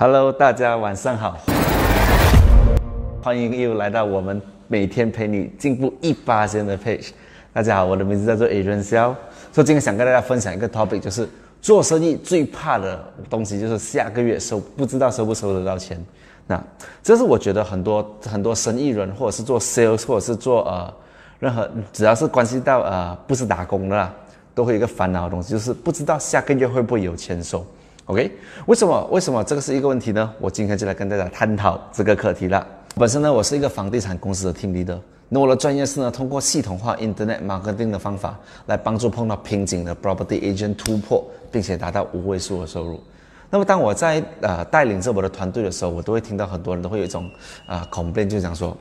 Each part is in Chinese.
Hello，大家晚上好，欢迎又来到我们每天陪你进步一八千的 page。大家好，我的名字叫做 Adrian Xiao。所以今天想跟大家分享一个 topic，就是做生意最怕的东西就是下个月收不知道收不收得到钱。那这是我觉得很多很多生意人或者是做 sales 或者是做呃任何只要是关系到呃不是打工的啦，都会有一个烦恼的东西，就是不知道下个月会不会有钱收。OK，为什么为什么这个是一个问题呢？我今天就来跟大家探讨这个课题了。本身呢，我是一个房地产公司的 team leader。那我的专业是呢，通过系统化 Internet marketing 的方法来帮助碰到瓶颈的 property agent 突破，并且达到五位数的收入。那么当我在呃带领着我的团队的时候，我都会听到很多人都会有一种啊 complain，就讲说，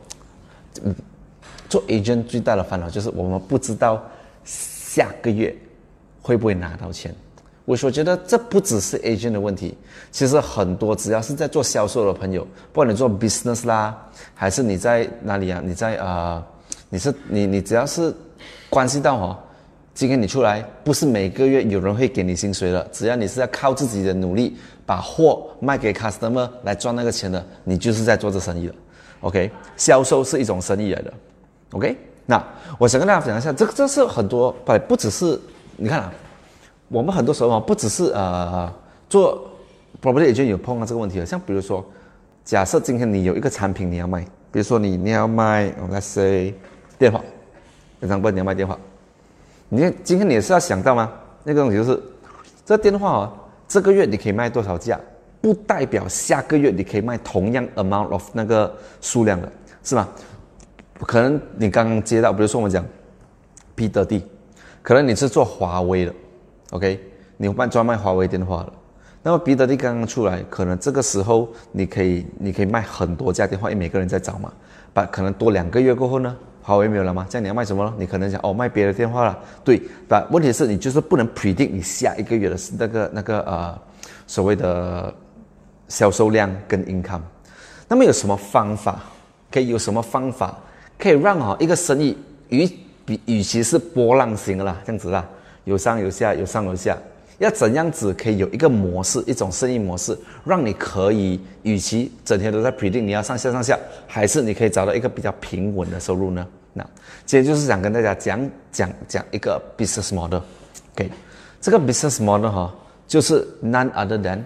嗯，做 agent 最大的烦恼就是我们不知道下个月会不会拿到钱。我所觉得这不只是 agent 的问题，其实很多只要是在做销售的朋友，不管你做 business 啦，还是你在哪里啊？你在啊？你是你你只要是关系到哦，今天你出来不是每个月有人会给你薪水的，只要你是要靠自己的努力把货卖给 customer 来赚那个钱的，你就是在做这生意了。OK，销售是一种生意来的。OK，那我想跟大家讲一下，这个这是很多不不只是你看啊。我们很多时候啊，不只是呃做 property agent 有碰到这个问题了。像比如说，假设今天你有一个产品你要卖，比如说你你要卖，let's say 电话，非常笨，你要卖电话。你今天你也是要想到吗？那个东西就是，这电话啊，这个月你可以卖多少价，不代表下个月你可以卖同样 amount of 那个数量的，是吗？可能你刚刚接到，比如说我们讲 P 的 D，可能你是做华为的。OK，你卖专卖华为电话了，那么比得利刚刚出来，可能这个时候你可以你可以卖很多家电话，因为每个人在找嘛。把可能多两个月过后呢，华为没有了吗？这样你要卖什么了？你可能想哦卖别的电话了。对，把问题是你就是不能 predict 你下一个月的那个那个呃所谓的销售量跟 income。那么有什么方法？可以有什么方法可以让哦一个生意与比与其是波浪形啦，这样子啦。有上有下，有上有下，要怎样子可以有一个模式，一种生意模式，让你可以与其整天都在 predict 你要上下上下，还是你可以找到一个比较平稳的收入呢？那今天就是想跟大家讲讲讲一个 business model。OK，这个 business model 哈，就是 none other than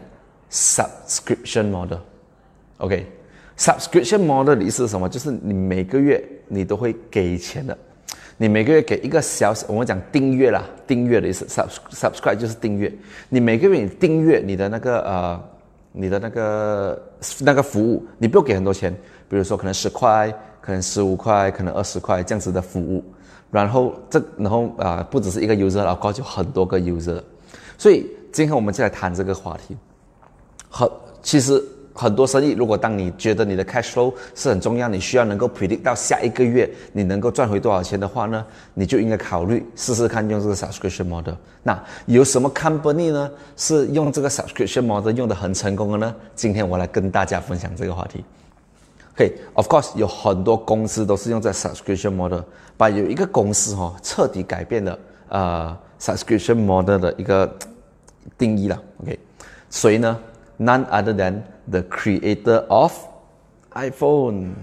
subscription model。OK，subscription model 的意思是什么？就是你每个月你都会给钱的。你每个月给一个小，我们讲订阅啦，订阅的意思，subscribe 就是订阅。你每个月你订阅你的那个呃，你的那个那个服务，你不用给很多钱，比如说可能十块，可能十五块，可能二十块这样子的服务。然后这然后啊，不只是一个 user，然后就很多个 user。所以今天我们就来谈这个话题。好其实。很多生意，如果当你觉得你的 cash flow 是很重要，你需要能够 predict 到下一个月你能够赚回多少钱的话呢，你就应该考虑试试看用这个 subscription model。那有什么 company 呢是用这个 subscription model 用的很成功的呢？今天我来跟大家分享这个话题。OK，of course 有很多公司都是用在 subscription model，把有一个公司哈彻底改变了呃 subscription model 的一个定义了。OK，谁呢？None other than The creator of iPhone,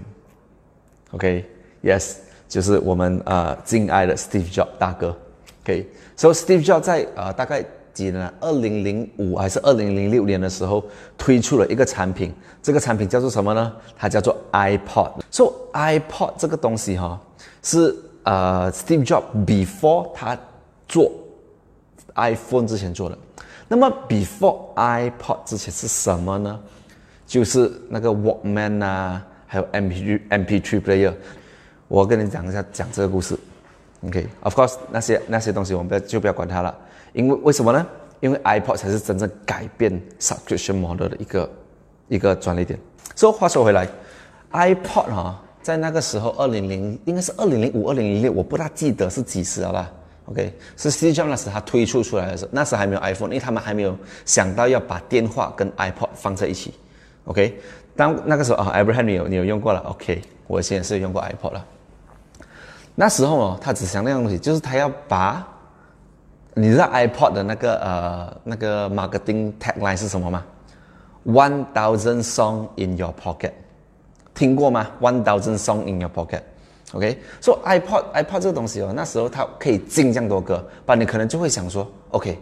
OK, yes，就是我们呃敬爱的 Steve Jobs 大哥，OK。So Steve Jobs 在呃大概几年？二零零五还是二零零六年的时候推出了一个产品，这个产品叫做什么呢？它叫做 iPod。So iPod 这个东西哈，是呃 Steve Jobs before 他做 iPhone 之前做的。那么 before iPod 之前是什么呢？就是那个 Walkman 啊，还有 MP3 MP3 player，我跟你讲一下讲这个故事。OK，of course 那些那些东西我们不要就不要管它了，因为为什么呢？因为 iPod 才是真正改变 subscription model 的一个一个专利点。所以话说回来，iPod 哈，在那个时候二零零应该是二零零五二零零六，我不大记得是几时了吧？OK，是 Steve Jobs 那时他推出出来的时候，那时还没有 iPhone，因为他们还没有想到要把电话跟 iPod 放在一起。OK，当那个时候啊，Abraham 你有你有用过了，OK，我以前也是用过 iPod 了。那时候哦，他只想那样东西，就是他要把，你知道 iPod 的那个呃那个 marketing tagline 是什么吗 One thousand song in your pocket，听过吗？One thousand song in your pocket，OK？说 iPod，iPod 这个东西哦，那时候它可以进这样多歌，把你可能就会想说，OK，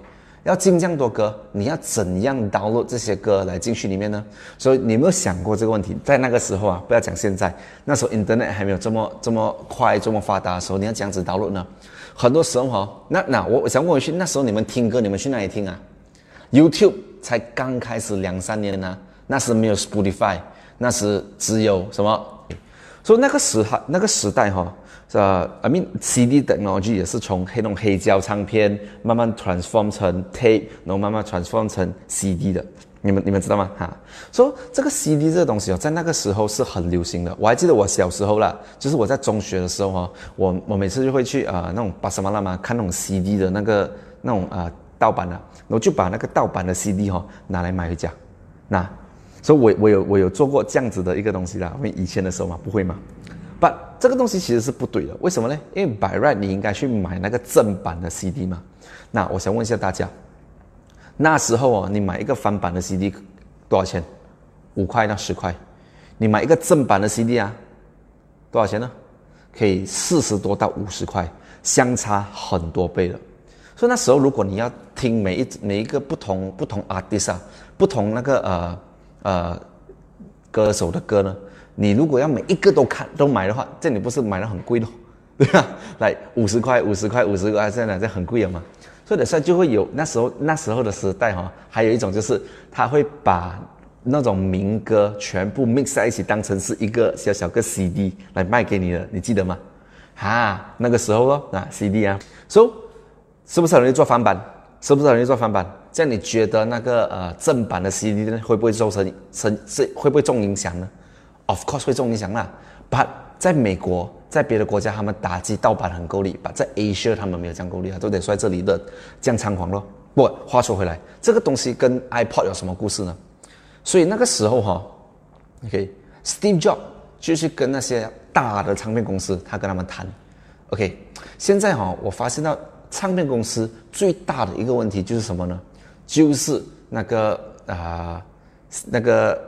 要进这样多歌，你要怎样 download 这些歌来进去里面呢？所以你有没有想过这个问题？在那个时候啊，不要讲现在，那时候 Internet 还没有这么这么快、这么发达的时候，你要这样子 download 呢？很多时候哈，那那我我想问一句，那时候你们听歌，你们去哪里听啊？YouTube 才刚开始两三年呢，那时没有 Spotify，那时只有什么？所以那个时哈，那个时代哈，呃，I mean CD technology 也是从黑那种黑胶唱片慢慢 transform 成 tape，然后慢慢 transform 成 CD 的。你们你们知道吗？哈，说这个 CD 这个东西哦，在那个时候是很流行的。我还记得我小时候啦，就是我在中学的时候哦，我我每次就会去啊那种巴什马拉嘛看那种 CD 的那个那种啊盗版的，然后就把那个盗版的 CD 哈拿来买回家。那所以，我我有我有做过这样子的一个东西啦。因为以前的时候嘛，不会嘛。But 这个东西其实是不对的。为什么呢？因为 by right 你应该去买那个正版的 CD 嘛。那我想问一下大家。那时候哦，你买一个翻版的 CD 多少钱？五块到十块。你买一个正版的 CD 啊，多少钱呢？可以四十多到五十块，相差很多倍了。所以那时候，如果你要听每一每一个不同不同 artist 啊，不同那个呃呃歌手的歌呢，你如果要每一个都看都买的话，这你不是买的很贵咯？对吧？来五十块，五十块，五十块，现在这很贵了嘛？所以的时就会有那时候那时候的时代哈，还有一种就是他会把那种民歌全部 mix 在一起，当成是一个小小个 CD 来卖给你的，你记得吗？哈，那个时候哦，啊 CD 啊，所以是不是很容易做翻版？是不是很容易做翻版？这样你觉得那个呃正版的 CD 呢，会不会造成成是会不会重影响呢？Of course 会中影响啦，But 在美国。在别的国家，他们打击盗版很够力，把在 Asia 他们没有这样够力啊，都得说在这里的这样猖狂咯。不，话说回来，这个东西跟 iPod 有什么故事呢？所以那个时候哈，OK，Steve Jobs 就是跟那些大的唱片公司，他跟他们谈，OK。现在哈，我发现到唱片公司最大的一个问题就是什么呢？就是那个啊，那个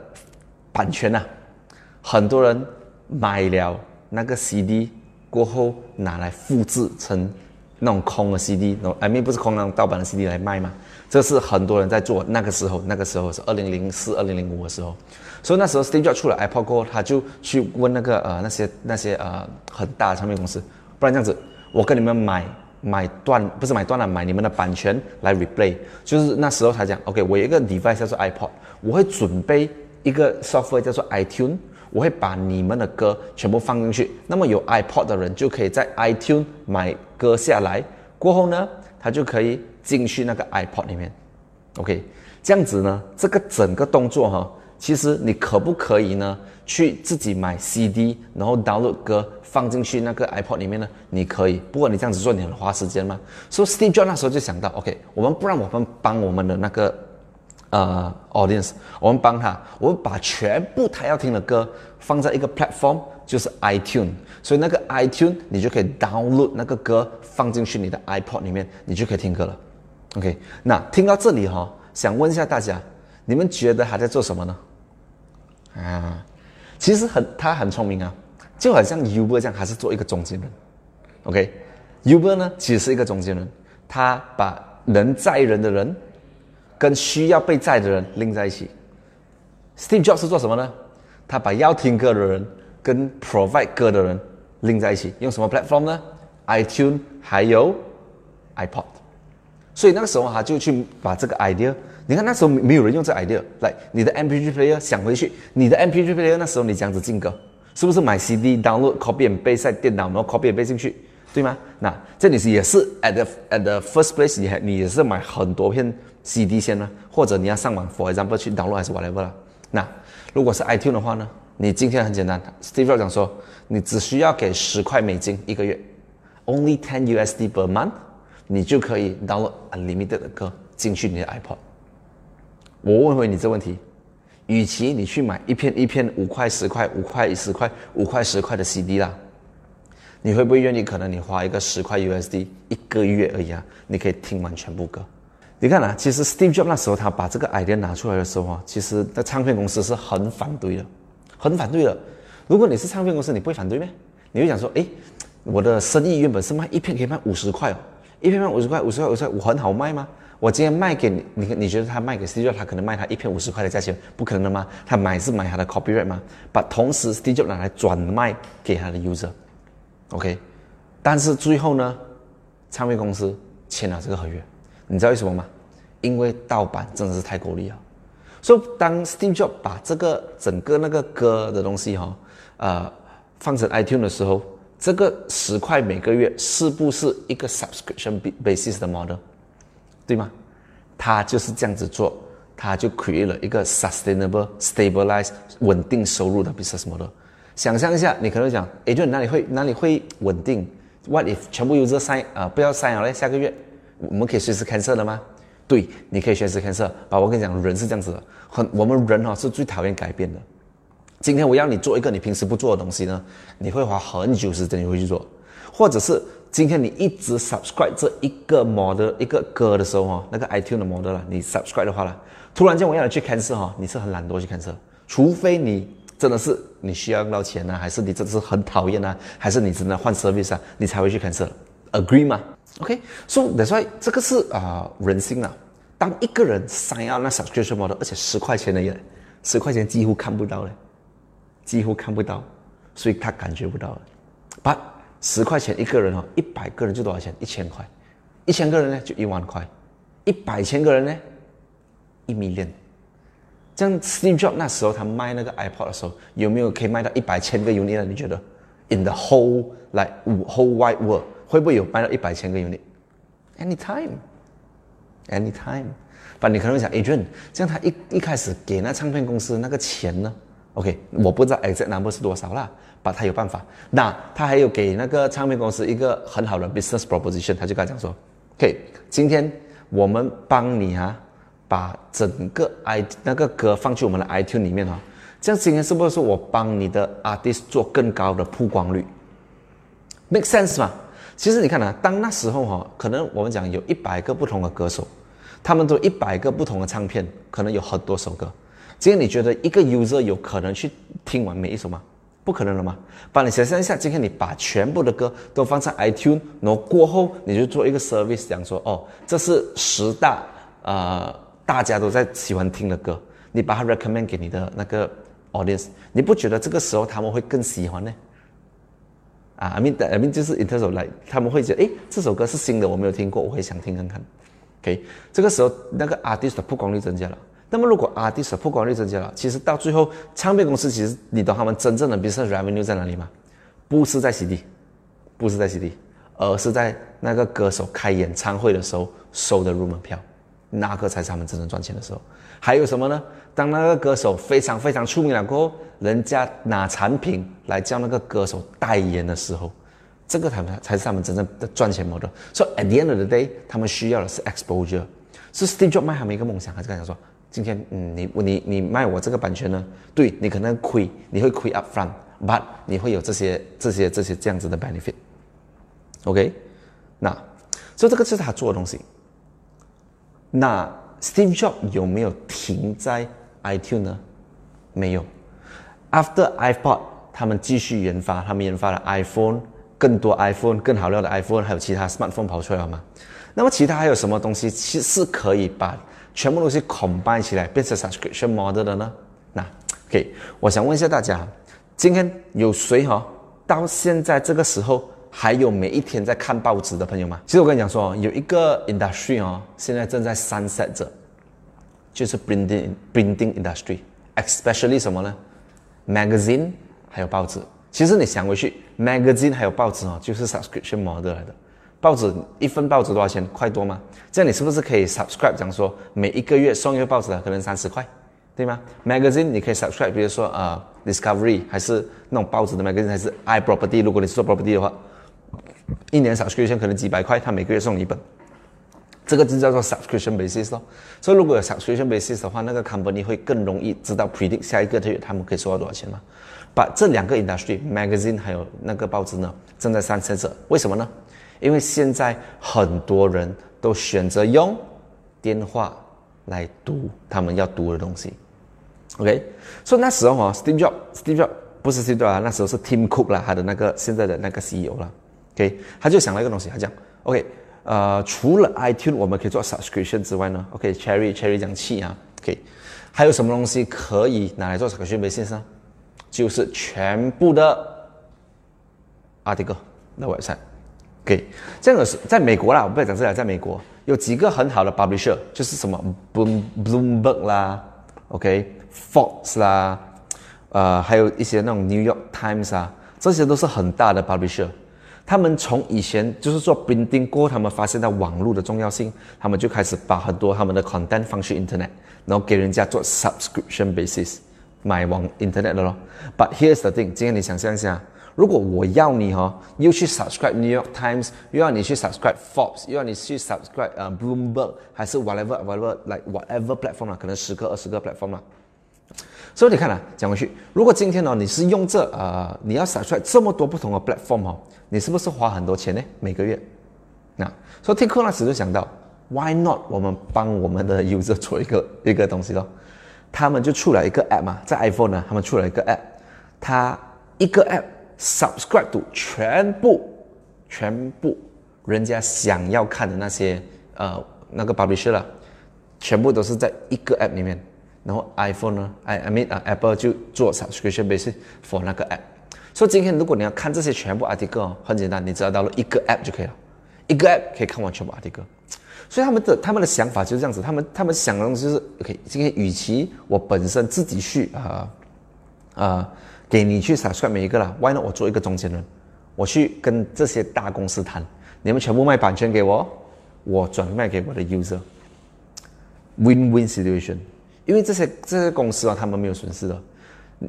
版权呐，很多人买了。那个 CD 过后拿来复制成那种空的 CD，那 I mean 不是空那种盗版的 CD 来卖嘛？这是很多人在做。那个时候，那个时候是二零零四、二零零五的时候，所以那时候 Steve Jobs 出了 iPod 过后，他就去问那个呃那些那些呃很大的唱片公司，不然这样子，我跟你们买买断不是买断了，买你们的版权来 replay。就是那时候他讲，OK，我有一个 device 叫做 iPod，我会准备一个 software 叫做 iTunes。我会把你们的歌全部放进去，那么有 iPod 的人就可以在 iTunes 买歌下来，过后呢，他就可以进去那个 iPod 里面。OK，这样子呢，这个整个动作哈，其实你可不可以呢，去自己买 CD，然后 download 歌放进去那个 iPod 里面呢？你可以，不过你这样子做你很花时间嘛。所以 Steve Jobs 那时候就想到，OK，我们不让我们帮我们的那个。呃，audience，我们帮他，我们把全部他要听的歌放在一个 platform，就是 iTune，所以那个 iTune 你就可以 download 那个歌放进去你的 iPod 里面，你就可以听歌了。OK，那听到这里哈，想问一下大家，你们觉得他在做什么呢？啊，其实很他很聪明啊，就好像 Uber 这样，还是做一个中间人。OK，Uber 呢其实是一个中间人，他把能载人的人。跟需要被载的人拎在一起。Steve Jobs 是做什么呢？他把要听歌的人跟 provide 歌的人拎在一起，用什么 platform 呢？iTune 还有 iPod。所以那个时候他就去把这个 idea，你看那时候没有人用这 idea，来你的 MP3 player 想回去，你的 MP3 player 那时候你这样子进歌，是不是买 CD download copy and paste 在电脑，然后 copy and 背进去，对吗？那这里是也是 at the at the first place，你还你也是买很多片。CD 先呢，或者你要上网，for example 去 download 还是 whatever 了。那如果是 iTunes 的话呢，你今天很简单，Steve 讲说，你只需要给十块美金一个月，only ten USD per month，你就可以 download unlimited 的歌进去你的 iPod。我问回你这问题，与其你去买一片一片五块十块五块十块五块十块的 CD 啦，你会不会愿意？可能你花一个十块 USD 一个月而已啊，你可以听完全部歌。你看啊，其实 Steve Jobs 那时候他把这个 idea 拿出来的时候啊，其实在唱片公司是很反对的，很反对的。如果你是唱片公司，你不会反对吗？你会想说，哎，我的生意原本是卖一片可以卖五十块哦，一片卖五十块，五十块五十块，我很好卖吗？我今天卖给你，你你觉得他卖给 Steve Jobs，他可能卖他一片五十块的价钱，不可能的吗？他买是买他的 copyright 吗？把同时 Steve Jobs 拿来转卖给他的 user，OK？但是最后呢，唱片公司签了这个合约。你知道为什么吗？因为盗版真的是太够力了。所以当 Steve Jobs 把这个整个那个歌的东西哈，呃，放成 iTunes 的时候，这个十块每个月是不是一个 subscription basis 的 model？对吗？他就是这样子做，他就 create 了一个 sustainable、stabilized、稳定收入的 business model。想象一下，你可能讲，哎，就哪里会哪里会稳定？What if 全部 user sign 啊，不要 sign 了嘞？下个月？我们可以随时开测的吗？对，你可以随时 cancel。啊，我跟你讲，人是这样子的，很我们人哈是最讨厌改变的。今天我要你做一个你平时不做的东西呢，你会花很久时间你会去做，或者是今天你一直 subscribe 这一个 model 一个歌的时候哈，那个 iTunes 的 model 了，你 subscribe 的话了，突然间我要你去开测哈，你是很懒惰去开测除非你真的是你需要用到钱呢，还是你真的是很讨厌呢，还是你真的换 service 啊，你才会去 cancel，agree 吗？OK，so that's why 这个是啊人性啊。当一个人想要那 subscription model，而且十块钱的耶，十块钱几乎看不到嘞，几乎看不到，所以他感觉不到了。把十块钱一个人哦，一百个人就多少钱？一千块，一千个人呢就一万块，一百千个人呢一 million。这样 Steve Jobs 那时候他卖那个 iPod 的时候，有没有可以卖到一百千个 unit？你觉得？In the whole like whole wide world。会不会有卖到一百千个 unit？Anytime，anytime。反你可能会想，Adrian，这样他一一开始给那唱片公司那个钱呢？OK，我不知道 exact number 是多少啦，把他有办法。那他还有给那个唱片公司一个很好的 business proposition，他就跟他讲说：，OK，今天我们帮你啊，把整个 i 那个歌放去我们的 iTunes 里面哈，这样今天是不是我帮你的 artist 做更高的曝光率？Make sense 吗？其实你看啊，当那时候哈，可能我们讲有一百个不同的歌手，他们都一百个不同的唱片，可能有很多首歌。今天你觉得一个 user 有可能去听完每一首吗？不可能了吗？帮你想象一下，今天你把全部的歌都放在 iTunes，然后过后你就做一个 service，讲说哦，这是十大呃大家都在喜欢听的歌，你把它 recommend 给你的那个 audience，你不觉得这个时候他们会更喜欢呢？啊，I mean，I mean，就是 in terms of like，他们会觉得，哎，这首歌是新的，我没有听过，我会想听看看。OK，这个时候那个 artist 的曝光率增加了。那么如果 artist 的曝光率增加了，其实到最后，唱片公司其实你懂他们真正的 business revenue 在哪里吗？不是在 CD，不是在 CD，而是在那个歌手开演唱会的时候收的入门票，那个才是他们真正赚钱的时候。还有什么呢？当那个歌手非常非常出名了过后，人家拿产品来叫那个歌手代言的时候，这个他们才是他们真正的赚钱模式。所以 at the end of the day，他们需要的是 exposure。是 Steve Jobs 卖他们一个梦想，还是跟他说，今天嗯，你你你卖我这个版权呢？对你可能亏，你会亏 up front，but 你会有这些这些这些这样子的 benefit。OK，那所以这个是他做的东西。那 Steve Jobs 有没有停在 iTunes 呢？没有。After iPod，他们继续研发，他们研发了 iPhone，更多 iPhone，更好料的 iPhone，还有其他 smartphone 跑出来了吗？那么其他还有什么东西其实是可以把全部东西 combine 起来变成 subscription model 的呢？那 OK，我想问一下大家，今天有谁哈到现在这个时候还有每一天在看报纸的朋友吗？其实我跟你讲说，有一个 industry 哦，现在正在 sunset 着。就是 printing printing industry，especially 什么呢？magazine 还有报纸。其实你想回去，magazine 还有报纸哦，就是 subscription model 来的。报纸一份报纸多少钱？快多吗？这样你是不是可以 subscribe？讲说每一个月送一个报纸的可能三十块，对吗？magazine 你可以 subscribe，比如说呃 Discovery 还是那种报纸的 magazine，还是 iProperty，如果你是做 property 的话，一年 subscription 可能几百块，他每个月送你一本。这个就叫做 subscription basis 咯，所以如果有 subscription basis 的话，那个 company 会更容易知道 predict 下一个月他们可以收到多少钱嘛。把这两个 industry magazine 还有那个报纸呢，正在上升着。为什么呢？因为现在很多人都选择用电话来读他们要读的东西。OK，所以那时候啊，Steve Jobs，Steve Jobs 不是 Steve Jobs 啊，那时候是 Tim Cook 啦，他的那个现在的那个 CEO 了。OK，他就想了一个东西，他讲 OK，呃，除了 iTunes 我们可以做 subscription 之外呢，OK，Cherry Cherry 讲气啊，OK，还有什么东西可以拿来做 subscription basis 呢？就是全部的 article 的 website。OK，这个是在美国啦，我不要讲这里，在美国有几个很好的 publisher，就是什么 Bloom Bloomberg 啦，OK，Fox 啦，呃，还有一些那种 New York Times 啊，这些都是很大的 publisher。他们从以前就是做 printing 过，他们发现到网络的重要性，他们就开始把很多他们的 content 放去 internet，然后给人家做 subscription basis 买网 internet 的咯。But here's the thing，今天你想象一下，如果我要你哈，又去 subscribe New York Times，又要你去 subscribe Forbes，又要你去 subscribe 呃 Bloomberg，还是 whatever whatever like whatever platform 啊，可能十个二十个 platform 啊。所以你看啊，讲回去，如果今天呢，你是用这呃，你要扫出来这么多不同的 platform 哦。你是不是花很多钱呢？每个月，那所以 TikTok 那时就想到，Why not？我们帮我们的 user 做一个一个东西咯。他们就出了一个 app 嘛，在 iPhone 呢，他们出了一个 app，它一个 app subscribe to 全部全部人家想要看的那些呃那个 publisher 了，全部都是在一个 app 里面。然后 iPhone 呢，I I mean 啊 Apple 就做 subscription basis for 那个 app。所以今天如果你要看这些全部 article，很简单，你只要到了一个 app 就可以了，一个 app 可以看完全部 article。所以他们的他们的想法就是这样子，他们他们想的东西就是 OK。今天与其我本身自己去啊啊给你去 subscribe 每一个啦，Why not 我做一个中间人，我去跟这些大公司谈，你们全部卖版权给我，我转卖给我的 user，win-win situation。因为这些这些公司啊，他们没有损失的。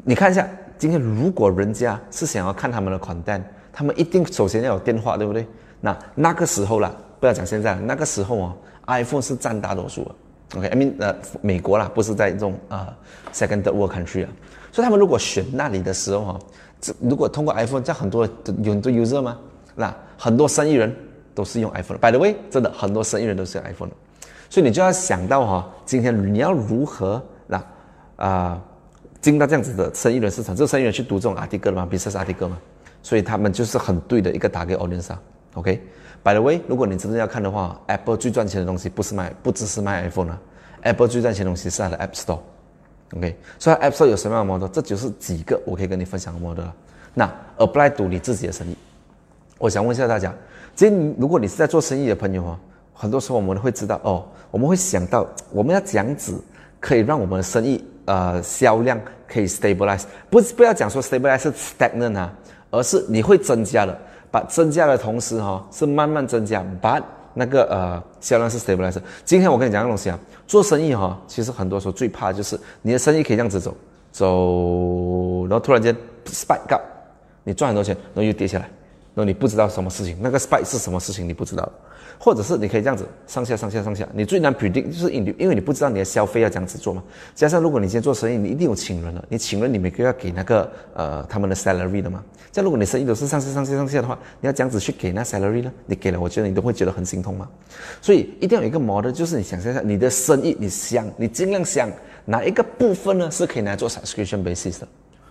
你看一下。今天如果人家是想要看他们的款单，他们一定首先要有电话，对不对？那那个时候啦，不要讲现在，那个时候哦，iPhone 是占大多数的。OK，I mean 呃，美国啦，不是在这种啊 second world country 啊，所以他们如果选那里的时候哈，这如果通过 iPhone，这样很多有很多 user 吗？那很多生意人都是用 iPhone。By the way，真的很多生意人都是用 iPhone，所以你就要想到哈，今天你要如何那啊？进到这样子的生意人市场，这生意人去读这种 article 吗？business article 吗？所以他们就是很对的一个打给 audience。OK，by the way，如果你真的要看的话，Apple 最赚钱的东西不是卖，不只是卖 iPhone 啊，Apple 最赚钱的东西是它的 App Store。OK，所以 App Store 有什么样的 model？这就是几个我可以跟你分享的 model。那 apply 读你自己的生意，我想问一下大家，今天如果你是在做生意的朋友哦，很多时候我们会知道哦，我们会想到我们要这样子可以让我们的生意。呃，销量可以 stabilize，不是不要讲说 stabilize 是 stagnant 啊，而是你会增加的，把增加的同时哈，是慢慢增加，but 那个呃销量是 stabilize。今天我跟你讲个东西啊，做生意哈，其实很多时候最怕就是你的生意可以这样子走走，然后突然间 spike up，你赚很多钱，然后又跌下来，那你不知道什么事情，那个 spike 是什么事情你不知道。或者是你可以这样子上下上下上下，你最难 predict 就是因因为你不知道你的消费要这样子做嘛。加上如果你今天做生意，你一定有请人了，你请人你每个月要给那个呃他们的 salary 的嘛。这样如果你生意都是上下上下上下的话，你要这样子去给那 salary 呢？你给了，我觉得你都会觉得很心痛嘛。所以一定要有一个 model，就是你想象一下你的生意，你想你尽量想哪一个部分呢是可以拿来做 subscription basis 的。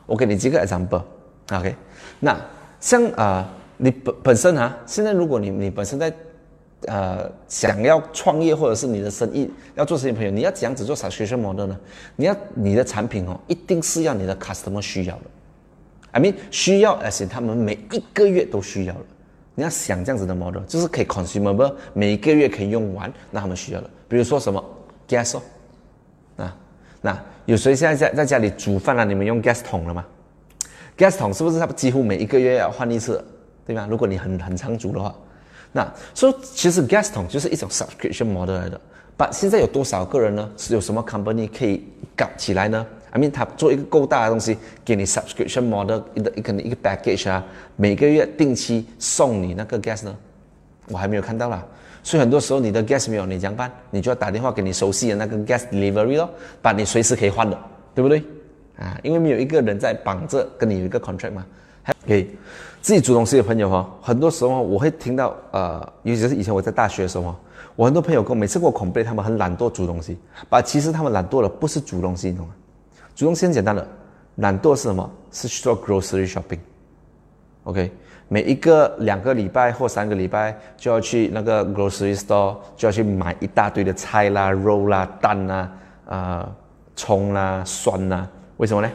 我给你几个 example，OK？那像啊你本本身啊，现在如果你你本身在呃，想要创业或者是你的生意要做生意，朋友，你要怎样子做 subscription model 呢？你要你的产品哦，一定是要你的 customer 需要的，I mean 需要，而且他们每一个月都需要的。你要想这样子的 model，就是可以 consumable，每一个月可以用完，那他们需要的。比如说什么 gas 哦，啊，那有谁现在在在家里煮饭了？你们用 gas 桶了吗？gas 桶是不是他几乎每一个月要换一次，对吗？如果你很很常煮的话。那所以其实 gas 桶就是一种 subscription model 来的。But 现在有多少个人呢？是有什么 company 可以搞起来呢？I mean，他做一个够大的东西，给你 subscription model 一个一个一个 package 啊，每个月定期送你那个 gas 呢？我还没有看到啦。所以很多时候你的 gas 没有，你怎么办？你就要打电话给你熟悉的那个 gas delivery 咯，把你随时可以换的，对不对？啊，因为没有一个人在绑着跟你有一个 contract 嘛。可以自己煮东西的朋友哈，很多时候我会听到呃，尤其是以前我在大学的时候，我很多朋友跟我每次跟我恐被他们很懒惰煮东西，把其实他们懒惰的不是煮东西，你懂吗？煮东西很简单的，懒惰是什么？是去做 grocery shopping。OK，每一个两个礼拜或三个礼拜就要去那个 grocery store，就要去买一大堆的菜啦、肉啦、蛋啦、啊葱啦、蒜啦。为什么呢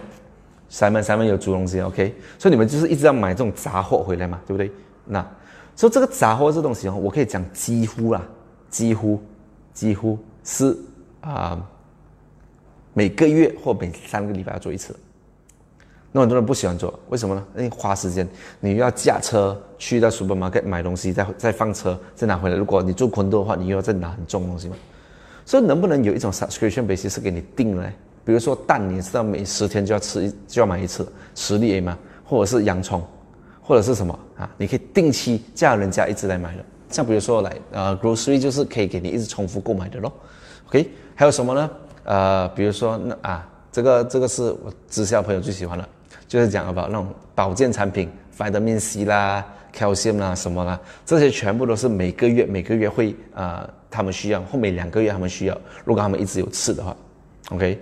？Simon Simon 有煮东西，OK，所以你们就是一直要买这种杂货回来嘛，对不对？那所以这个杂货这东西哦，我可以讲几乎啦，几乎几乎是啊每个月或每三个礼拜要做一次。那很多人不喜欢做，为什么呢？因为花时间，你又要驾车去到 supermarket 买东西，再再放车，再拿回来。如果你住昆都的话，你又要再拿很重的东西嘛。所以能不能有一种 subscription basis 是给你定呢？比如说蛋，你知道每十天就要吃就要买一次，十粒 A 吗？或者是洋葱，或者是什么啊？你可以定期叫人家一直来买的。像比如说来呃 grocery 就是可以给你一直重复购买的咯。OK，还有什么呢？呃，比如说那啊，这个这个是我直销朋友最喜欢的。就是讲 about 那种保健产品，vitamin C 啦、calcium 啦什么啦，这些全部都是每个月每个月会啊，他们需要，后每两个月他们需要，如果他们一直有吃的话，OK，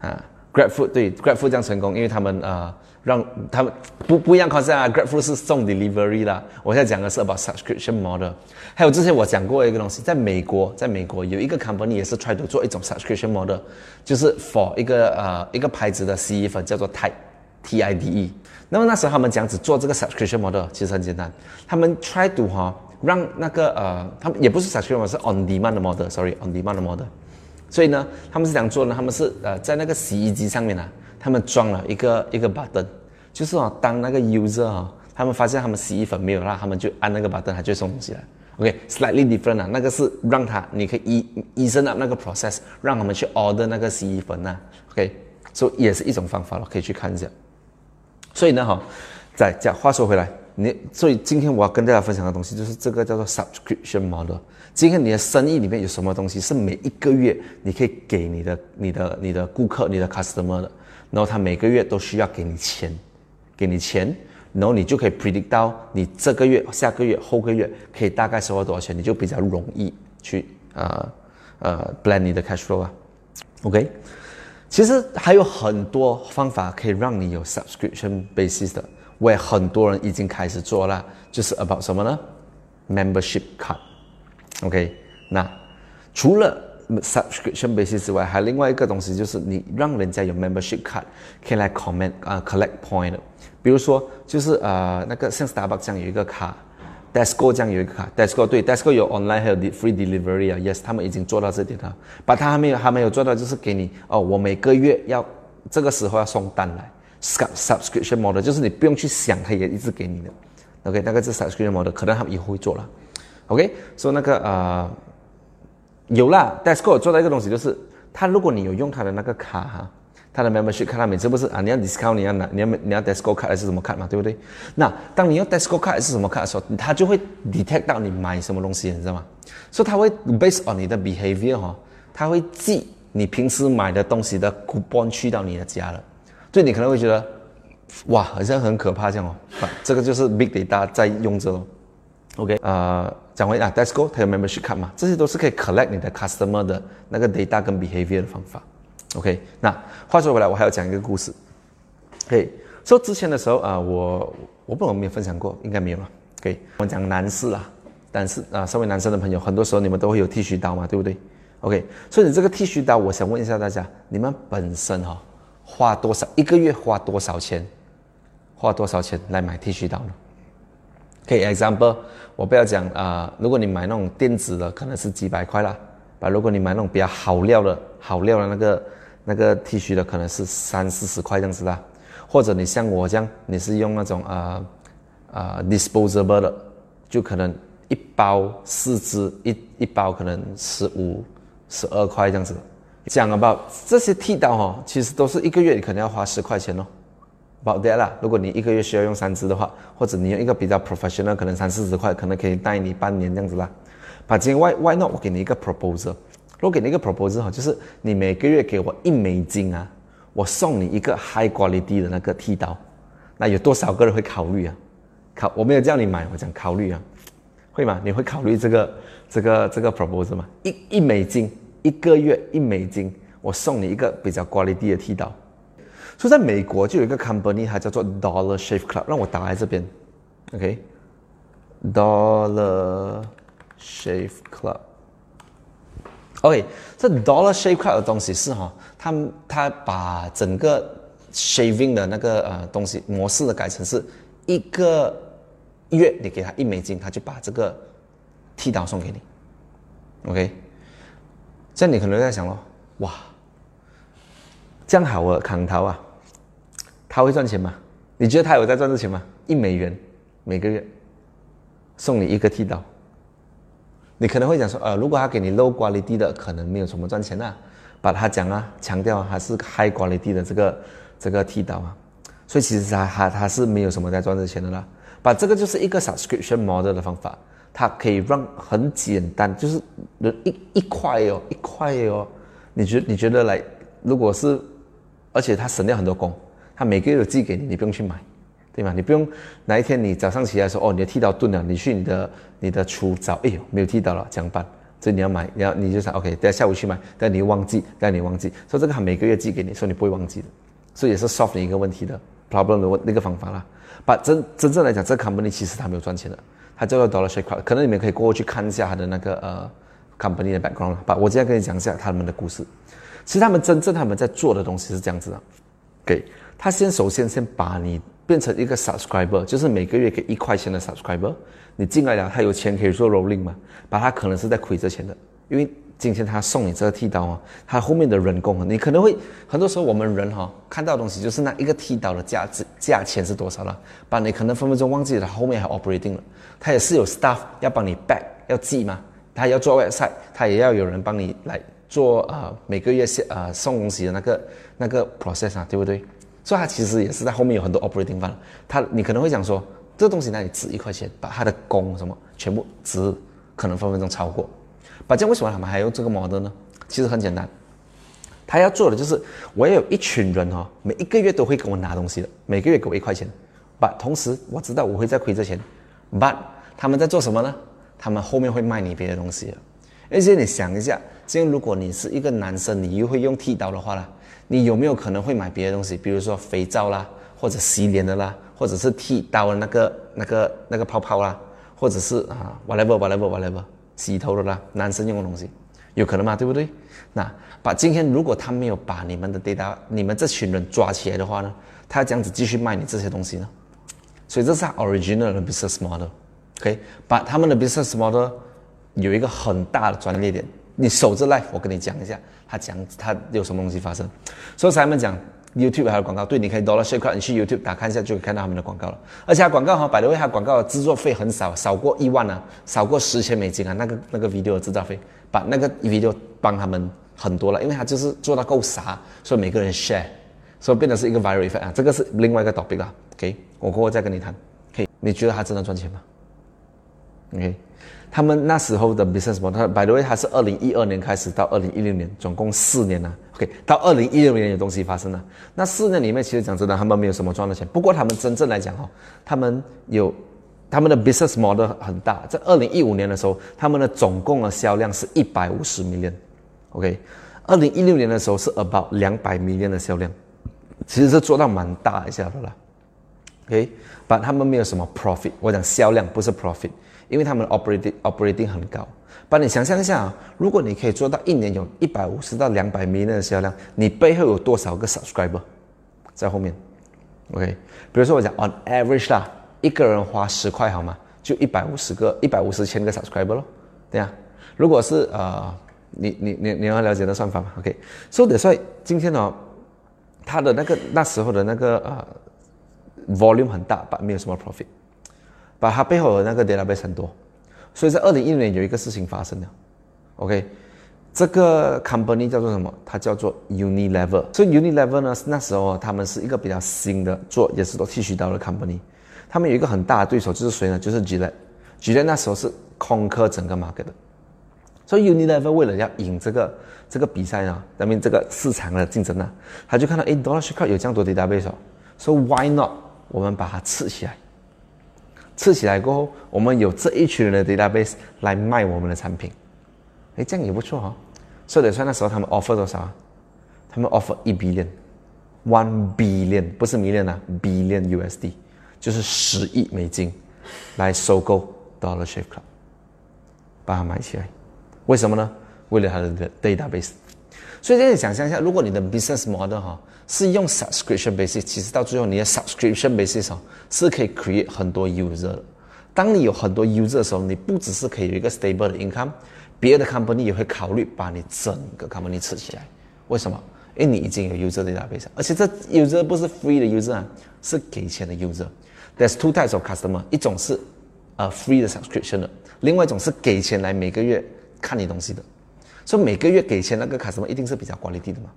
啊，Grab Food 对 Grab Food 这样成功，因为他们啊，让他们不不一样 concept 啊，Grab Food 是送 delivery 啦，我现在讲的是 about subscription model，还有之前我讲过一个东西，在美国，在美国有一个 company 也是 try to 做一种 subscription model，就是 for 一个呃一个牌子的洗衣粉叫做 Tide。TIDE，那么那时候他们讲只做这个 subscription model，其实很简单，他们 try to 哈让那个呃，他们也不是 subscription 是 on demand 的 model，sorry，on demand 的 model。所以呢，他们是样做呢？他们是呃在那个洗衣机上面呢，他们装了一个一个 button，就是哦，当那个 user 啊，他们发现他们洗衣粉没有了，他们就按那个 button，他就送东西来。OK，slightly different 啊，那个是让他你可以医医生的那个 process，让他们去 order 那个洗衣粉呐。OK，所以也是一种方法了，可以去看一下。所以呢，哈，再讲话说回来，你所以今天我要跟大家分享的东西就是这个叫做 subscription model。今天你的生意里面有什么东西是每一个月你可以给你的、你的、你的顾客、你的 customer 的，然后他每个月都需要给你钱，给你钱，然后你就可以 predict 到你这个月、下个月、后个月可以大概收到多少钱，你就比较容易去呃呃 plan 你的 cash flow 啊，OK。其实还有很多方法可以让你有 subscription basis 的，我也很多人已经开始做了，就是 about 什么呢？membership card，OK？那除了 subscription basis 之外，还有另外一个东西就是你让人家有 membership card 可以来 comment 啊 collect point，比如说就是呃那个像 Starbucks 这样有一个卡。Desco 这样有一个卡，Desco 对，Desco 有 online 还有 free delivery 啊，Yes，他们已经做到这点了，把他还没有还没有做到，就是给你哦，我每个月要这个时候要送单来，subscription model，就是你不用去想，它也一直给你的，OK，那个是 subscription model，可能他们以后会做了，OK，说那个呃有啦，Desco 做到一个东西，就是他如果你有用他的那个卡哈。他的 membership 看他每次不是啊，你要 discount，你要拿，你要你要 Desco 卡还是什么卡嘛，对不对？那当你用 Desco 卡还是什么卡的时候，他就会 detect 到你买什么东西，你知道吗？所以他会 based on 你的 behavior 哈，他会记你平时买的东西的 coupon 去到你的家了。所以你可能会觉得，哇，好像很可怕这样哦。这个就是 big data 在用着咯。OK，呃，讲回啊，Desco 它有 membership 卡嘛，这些都是可以 collect 你的 customer 的那个 data 跟 behavior 的方法。OK，那话说回来，我还要讲一个故事。OK，说之前的时候啊，我我不知道有没有分享过，应该没有了。OK，我讲男士啊，男士啊，身为男生的朋友，很多时候你们都会有剃须刀嘛，对不对？OK，所以你这个剃须刀，我想问一下大家，你们本身哈花多少一个月花多少钱，花多少钱来买剃须刀呢？OK，example，我不要讲啊，如果你买那种电子的，可能是几百块啦。啊，如果你买那种比较好料的好料的那个那个剃须的，可能是三四十块这样子啦，或者你像我这样，你是用那种啊啊 disposable 的，就可能一包四支，一一包可能十五十二块这样子。讲 about 这些剃刀哈，其实都是一个月你可能要花十块钱哦。about that 啦，如果你一个月需要用三支的话，或者你用一个比较 professional，可能三四十块，可能可以带你半年这样子啦。把今天 why why not？我给你一个 proposal，我给你一个 proposal 哈，就是你每个月给我一美金啊，我送你一个 high quality 的那个剃刀。那有多少个人会考虑啊？考我没有叫你买，我讲考虑啊。会吗？你会考虑这个这个这个 proposal 吗？一一美金一个月一美金，我送你一个比较 quality 的剃刀。所以在美国就有一个 company，它叫做 Dollar Shave Club，让我打在这边，OK，Dollar Shave Club。OK，这 Dollar Shave Club 的东西是哈，他他把整个 shaving 的那个呃东西模式的改成是一个月你给他一美金，他就把这个剃刀送给你。OK，这样你可能在想咯，哇，这样好啊，康涛啊，他会赚钱吗？你觉得他有在赚这钱吗？一美元每个月送你一个剃刀。你可能会讲说，呃，如果他给你 low quality 的，可能没有什么赚钱啊。把他讲啊，强调还是 high quality 的这个这个剃刀啊，所以其实他他他是没有什么在赚这钱的啦。把这个就是一个 subscription model 的方法，它可以让很简单，就是一一块哦，一块哦。你觉你觉得来，如果是，而且他省掉很多工，他每个月都寄给你，你不用去买。对吗？你不用哪一天你早上起来说哦，你的剃刀钝了，你去你的你的厨找，哎呦没有剃刀了，怎么办？所以你要买，你要你就想 OK，等下下午去买，但你忘记，但你忘记，所以这个他每个月寄给你，所以你不会忘记的，所以也是 solve 你一个问题的 problem 的问那个方法啦。把真真正来讲，这个 company 其实它没有赚钱的，他叫做 Dollar Shave Club，可能你们可以过去看一下他的那个呃 company 的 background。把我今天跟你讲一下他们的故事。其实他们真正他们在做的东西是这样子的，给他先首先先把你。变成一个 subscriber，就是每个月给一块钱的 subscriber，你进来了，他有钱可以做 rolling 嘛？把他可能是在亏着钱的，因为今天他送你这个剃刀啊，他后面的人工，你可能会很多时候我们人哈看到的东西就是那一个剃刀的价值价钱是多少了，把你可能分分钟忘记了后面还 operating 了，他也是有 staff 要帮你 back 要记嘛，他要做 website，他也要有人帮你来做啊每个月呃送东西的那个那个 process 啊，对不对？所以它其实也是在后面有很多 operating 方。他。你可能会讲说，这东西那里值一块钱，把他的工什么全部值，可能分分钟超过。把这为什么他们还用这个 model 呢？其实很简单，他要做的就是我要有一群人哈，每一个月都会给我拿东西的，每个月给我一块钱。把同时我知道我会在亏这钱，but 他们在做什么呢？他们后面会卖你别的东西。而且你想一下，今天如果你是一个男生，你又会用剃刀的话呢？你有没有可能会买别的东西，比如说肥皂啦，或者洗脸的啦，或者是剃刀的那个、那个、那个泡泡啦，或者是啊，whatever whatever whatever，洗头的啦，男生用的东西，有可能吗？对不对？那把今天如果他没有把你们的 data，你们这群人抓起来的话呢，他这样子继续卖你这些东西呢？所以这是 original 的 business model，OK？把他们的 business model 有一个很大的专业点。你守着 life，我跟你讲一下，他讲他有什么东西发生。所以才们讲 YouTube 还有广告，对，你可以 Dollar Shave 你去 YouTube 打看一下，就可以看到他们的广告了。而且广告哈，百多位他广告的制作费很少，少过一万啊，少过十千美金啊，那个那个 video 的制造费，把那个 video 帮他们很多了，因为他就是做到够傻，所以每个人 share，所以变得是一个 viral effect 啊。这个是另外一个 topic 啦，OK，我过后再跟你谈。OK，你觉得他真的赚钱吗？OK。他们那时候的 business model，by the way，它是二零一二年开始到二零一六年，总共四年呢。OK，到二零一六年有东西发生了。那四年里面，其实讲真的，他们没有什么赚的钱。不过他们真正来讲哦，他们有他们的 business model 很大。在二零一五年的时候，他们的总共的销量是一百五十 million。OK，二零一六年的时候是 about 两百 million 的销量，其实是做到蛮大一下的啦。OK，但他们没有什么 profit。我讲销量不是 profit。因为他们 operating operating 很高，把你想象一下啊，如果你可以做到一年有一百五十到两百米的销量，你背后有多少个 subscriber 在后面？OK，比如说我讲 on average 啦，一个人花十块好吗？就一百五十个一百五十千个 subscriber 咯，对呀。如果是呃，你你你你要了解那算法吗？OK，所以所以今天呢，他的那个那时候的那个呃 volume 很大，但没有什么 profit。把它背后的那个 database 很多，所以在二零一六年有一个事情发生了，OK，这个 company 叫做什么？它叫做 Unilever。所以 Unilever 呢，那时候他们是一个比较新的做，也是做剃须刀的 company。他们有一个很大的对手就是谁呢？就是 Gillette。Gillette 那时候是空壳整个 market 的。所以 Unilever 为了要赢这个这个比赛呢，那边这个市场的竞争呢，他就看到哎，Dollar Shave Club 有这样多 database，说 Why not？我们把它吃起来。吃起来过后，我们有这一群人的 database 来卖我们的产品，哎，这样也不错哈。所以得算那时候他们 offer 多少啊？他们 offer 一 billion，one billion 不是 million 啊，billion USD 就是十亿美金来收购 Dollar Shave Club，把它买起来。为什么呢？为了它的 database。所以，你想象一下，如果你的 business model 哈是用 subscription basis，其实到最后你的 subscription basis 哈是可以 create 很多 user 的。当你有很多 user 的时候，你不只是可以有一个 stable 的 income，别的 company 也会考虑把你整个 company 吃起来。为什么？因为你已经有 user database，而且这 user 不是 free 的 user 啊，是给钱的 user。There's two types of customer，一种是呃 free 的 subscription 的，另外一种是给钱来每个月看你东西的。所以每个月给钱那个卡什么一定是比较管理低的嘛，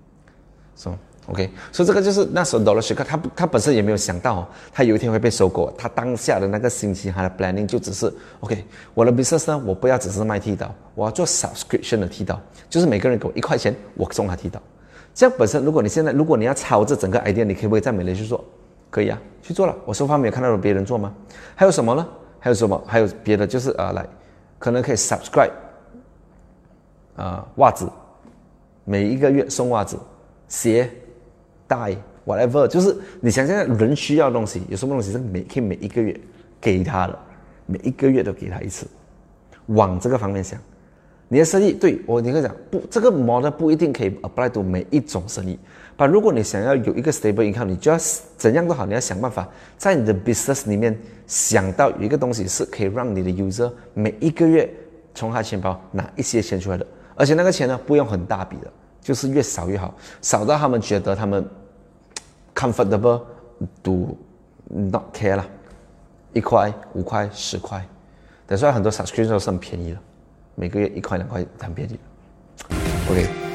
是吧？OK，所以这个就是那时候 Dollar Shave，他他本身也没有想到哦，他有一天会被收购。他当下的那个心情，他的 planning 就只是 OK，我的 business 呢，我不要只是卖剃刀，我要做 subscription 的剃刀，就是每个人给我一块钱，我送他剃刀。这样本身，如果你现在如果你要抄这整个 idea，你可不可以在美联去做？可以啊，去做了。我收发没有看到有别人做吗？还有什么呢？还有什么？还有别的就是啊，来，可能可以 subscribe。啊，袜子，每一个月送袜子、鞋、带，whatever，就是你想象人需要的东西，有什么东西是每可以每一个月给他的，每一个月都给他一次，往这个方面想，你的生意对我你会讲不，这个 model 不一定可以 apply to 每一种生意，但如果你想要有一个 stable income，你就要怎样都好，你要想办法在你的 business 里面想到有一个东西是可以让你的 user 每一个月从他钱包拿一些钱出来的。而且那个钱呢，不用很大笔的，就是越少越好，少到他们觉得他们 comfortable do not care 了，一块、五块、十块，等于说很多 subscription 都是很便宜的，每个月一块两块很便宜的，OK。